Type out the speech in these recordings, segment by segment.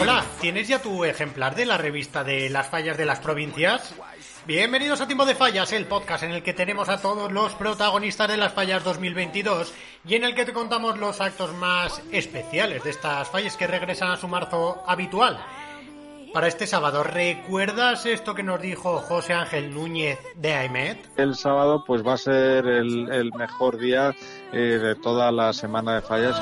Hola, ¿tienes ya tu ejemplar de la revista de las fallas de las provincias? Bienvenidos a Tiempo de Fallas, el podcast en el que tenemos a todos los protagonistas de las fallas 2022 y en el que te contamos los actos más especiales de estas fallas que regresan a su marzo habitual. Para este sábado, ¿recuerdas esto que nos dijo José Ángel Núñez de AIMED? El sábado pues va a ser el, mejor día eh, de toda la semana de fallas.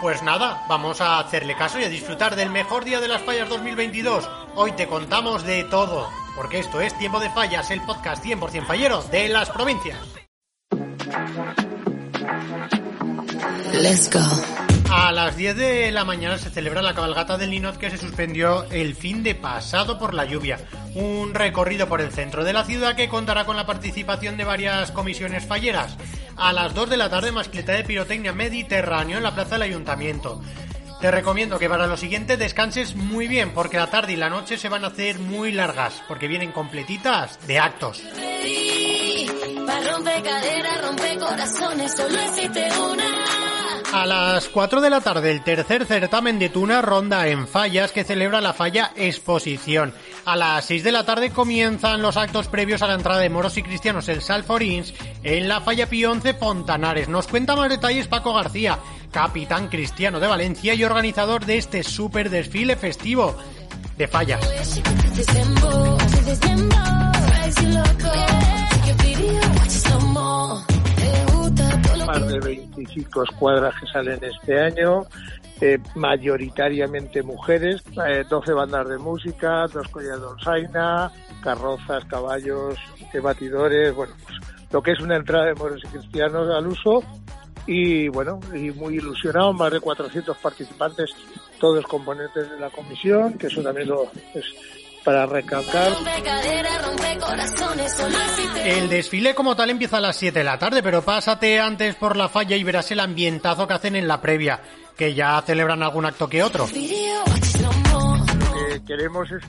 Pues nada, vamos a hacerle caso y a disfrutar del mejor día de las fallas 2022. Hoy te contamos de todo, porque esto es Tiempo de Fallas, el podcast 100% fallero de las provincias. Let's go. A las 10 de la mañana se celebra la cabalgata del Ninot que se suspendió el fin de pasado por la lluvia. Un recorrido por el centro de la ciudad que contará con la participación de varias comisiones falleras. A las 2 de la tarde, mascleta de pirotecnia mediterráneo en la plaza del ayuntamiento. Te recomiendo que para lo siguiente descanses muy bien, porque la tarde y la noche se van a hacer muy largas, porque vienen completitas de actos. A las 4 de la tarde, el tercer certamen de Tuna ronda en Fallas que celebra la Falla Exposición. A las 6 de la tarde comienzan los actos previos a la entrada de moros y cristianos el Salforins en la Falla Pionce Fontanares. Nos cuenta más detalles Paco García, capitán cristiano de Valencia y organizador de este super desfile festivo de fallas. De 25 escuadras que salen este año, eh, mayoritariamente mujeres, 12 eh, bandas de música, dos collas de carrozas, caballos, batidores, bueno, pues, lo que es una entrada de moros y cristianos al uso y bueno, y muy ilusionado, más de 400 participantes, todos componentes de la comisión, que eso también lo es para recalcar. El desfile como tal empieza a las 7 de la tarde, pero pásate antes por la falla y verás el ambientazo que hacen en la previa, que ya celebran algún acto que otro. Lo que queremos es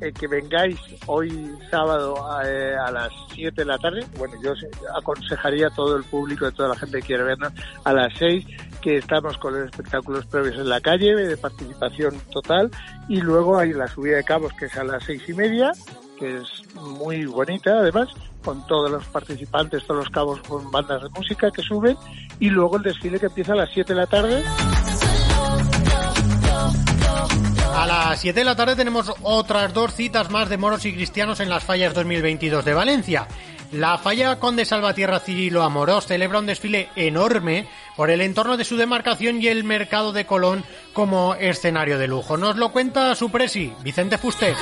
eh, que vengáis hoy sábado a, eh, a, las 7 de la tarde. Bueno, yo aconsejaría a todo el público, a toda la gente que quiere vernos, a las 6, que estamos con los espectáculos previos en la calle, de participación total, y luego hay la subida de cabos, que es a las seis y media, que es muy bonita además, con todos los participantes, todos los cabos con bandas de música que suben, y luego el desfile que empieza a las 7 de la tarde. A las 7 de la tarde tenemos otras dos citas más de moros y cristianos en las fallas 2022 de Valencia. La falla Conde Salvatierra Cirilo Amorós celebra un desfile enorme por el entorno de su demarcación y el mercado de Colón como escenario de lujo. Nos lo cuenta su presi, Vicente Fuster.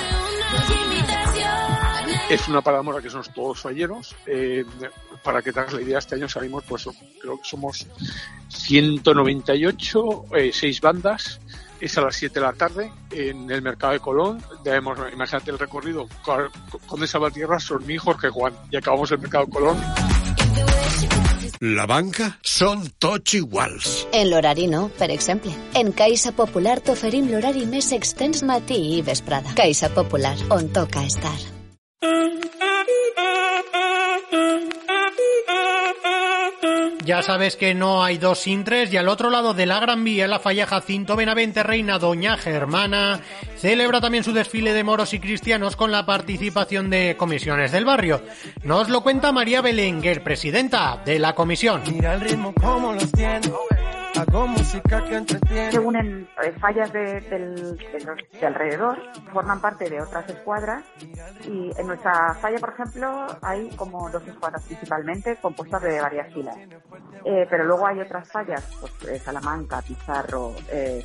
Es una parada mora que somos todos falleros. Eh, para que te hagas la idea, este año salimos, pues creo que somos 198, eh, seis bandas es a las 7 de la tarde en el mercado de Colón. Debemos, imagínate el recorrido con de Salvatierra, Sormí, Jorge Juan. Y acabamos el mercado de Colón. La banca son tots iguals. En l'horari no, per exemple. En Caixa Popular t'oferim l'horari més extens matí i vesprada. Caixa Popular, on toca estar. Ya sabes que no hay dos sin tres y al otro lado de la Gran Vía, la falla Jacinto Benavente Reina Doña Germana celebra también su desfile de moros y cristianos con la participación de comisiones del barrio. Nos lo cuenta María Belenguer, presidenta de la comisión. Mira el ritmo como los se unen eh, fallas de, de, alrededor, forman parte de otras escuadras y en nuestra falla, por ejemplo, hay como dos escuadras principalmente compuestas de varias filas. Eh, pero luego hay otras fallas, pues eh, Salamanca, Pizarro, eh,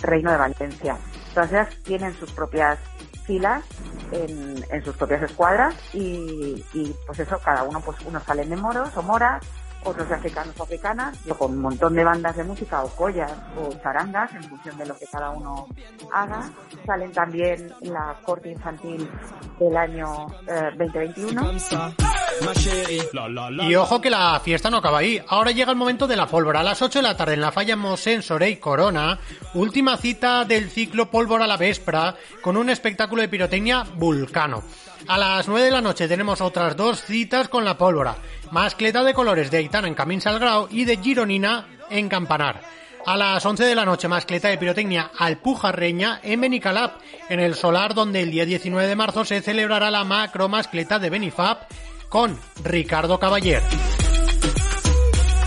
Reino de Valencia. Todas ellas tienen sus propias filas en, en sus propias escuadras y, y, pues eso, cada uno, pues unos salen de moros o moras, otros de africanos o africanas, con un montón de bandas de música o collas o charangas en función de lo que cada uno haga. Salen también la corte infantil del año 2021. Y ojo que la fiesta no acaba ahí. Ahora llega el momento de la pólvora. A las 8 de la tarde en la falla Mosén Sorey Corona, última cita del ciclo Pólvora a la Vespra, con un espectáculo de pirotecnia vulcano. A las 9 de la noche tenemos otras dos citas con la pólvora. Mascleta de colores de Aitana en Camín Salgrao y de Gironina en Campanar. A las 11 de la noche, mascleta de pirotecnia Alpujarreña en Benicalap, en el solar donde el día 19 de marzo se celebrará la macro mascleta de Benifab con Ricardo Caballer.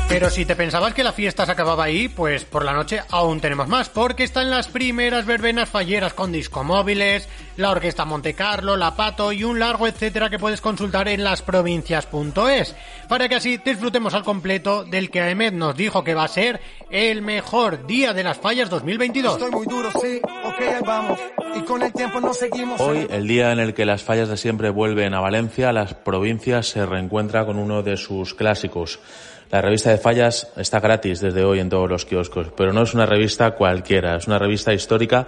Pero si te pensabas que la fiesta se acababa ahí, pues por la noche aún tenemos más, porque están las primeras verbenas falleras con discomóviles, la Orquesta Monte Carlo, la Pato y un largo etcétera que puedes consultar en lasprovincias.es, para que así disfrutemos al completo del que Ahmed nos dijo que va a ser el mejor día de las fallas 2022. Estoy muy duro, sí, ok, ahí vamos. Y con el tiempo nos seguimos. Hoy, el día en el que las fallas de siempre vuelven a Valencia, las provincias se reencuentra con uno de sus clásicos. La revista de fallas está gratis desde hoy en todos los kioscos, pero no es una revista cualquiera, es una revista histórica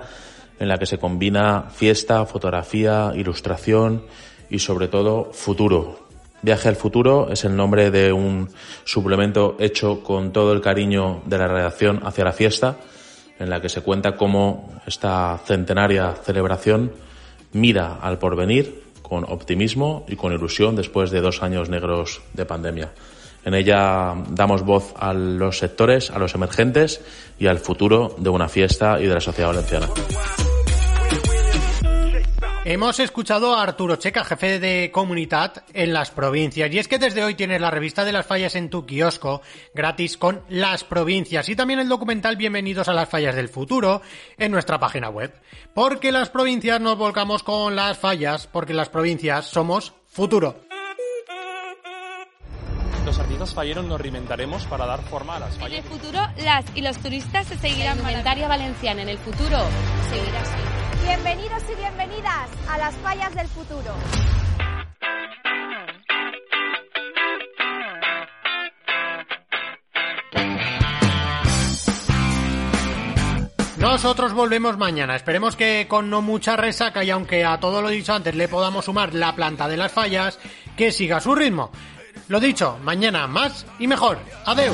en la que se combina fiesta, fotografía, ilustración y sobre todo futuro. Viaje al futuro es el nombre de un suplemento hecho con todo el cariño de la redacción hacia la fiesta, en la que se cuenta cómo esta centenaria celebración mira al porvenir con optimismo y con ilusión después de dos años negros de pandemia. En ella damos voz a los sectores, a los emergentes y al futuro de una fiesta y de la sociedad valenciana. Hemos escuchado a Arturo Checa, jefe de comunidad en las provincias. Y es que desde hoy tienes la revista de las fallas en tu kiosco, gratis con las provincias. Y también el documental Bienvenidos a las fallas del futuro en nuestra página web. Porque las provincias nos volcamos con las fallas, porque las provincias somos futuro. Los artistas falleros nos reinventaremos para dar forma a las En fallas. el futuro, las y los turistas se seguirán. La indumentaria valenciana en el futuro seguirá así. Y bienvenidas a las fallas del futuro. Nosotros volvemos mañana. Esperemos que con no mucha resaca y aunque a todo lo dicho antes le podamos sumar la planta de las fallas, que siga su ritmo. Lo dicho, mañana más y mejor. Adeu.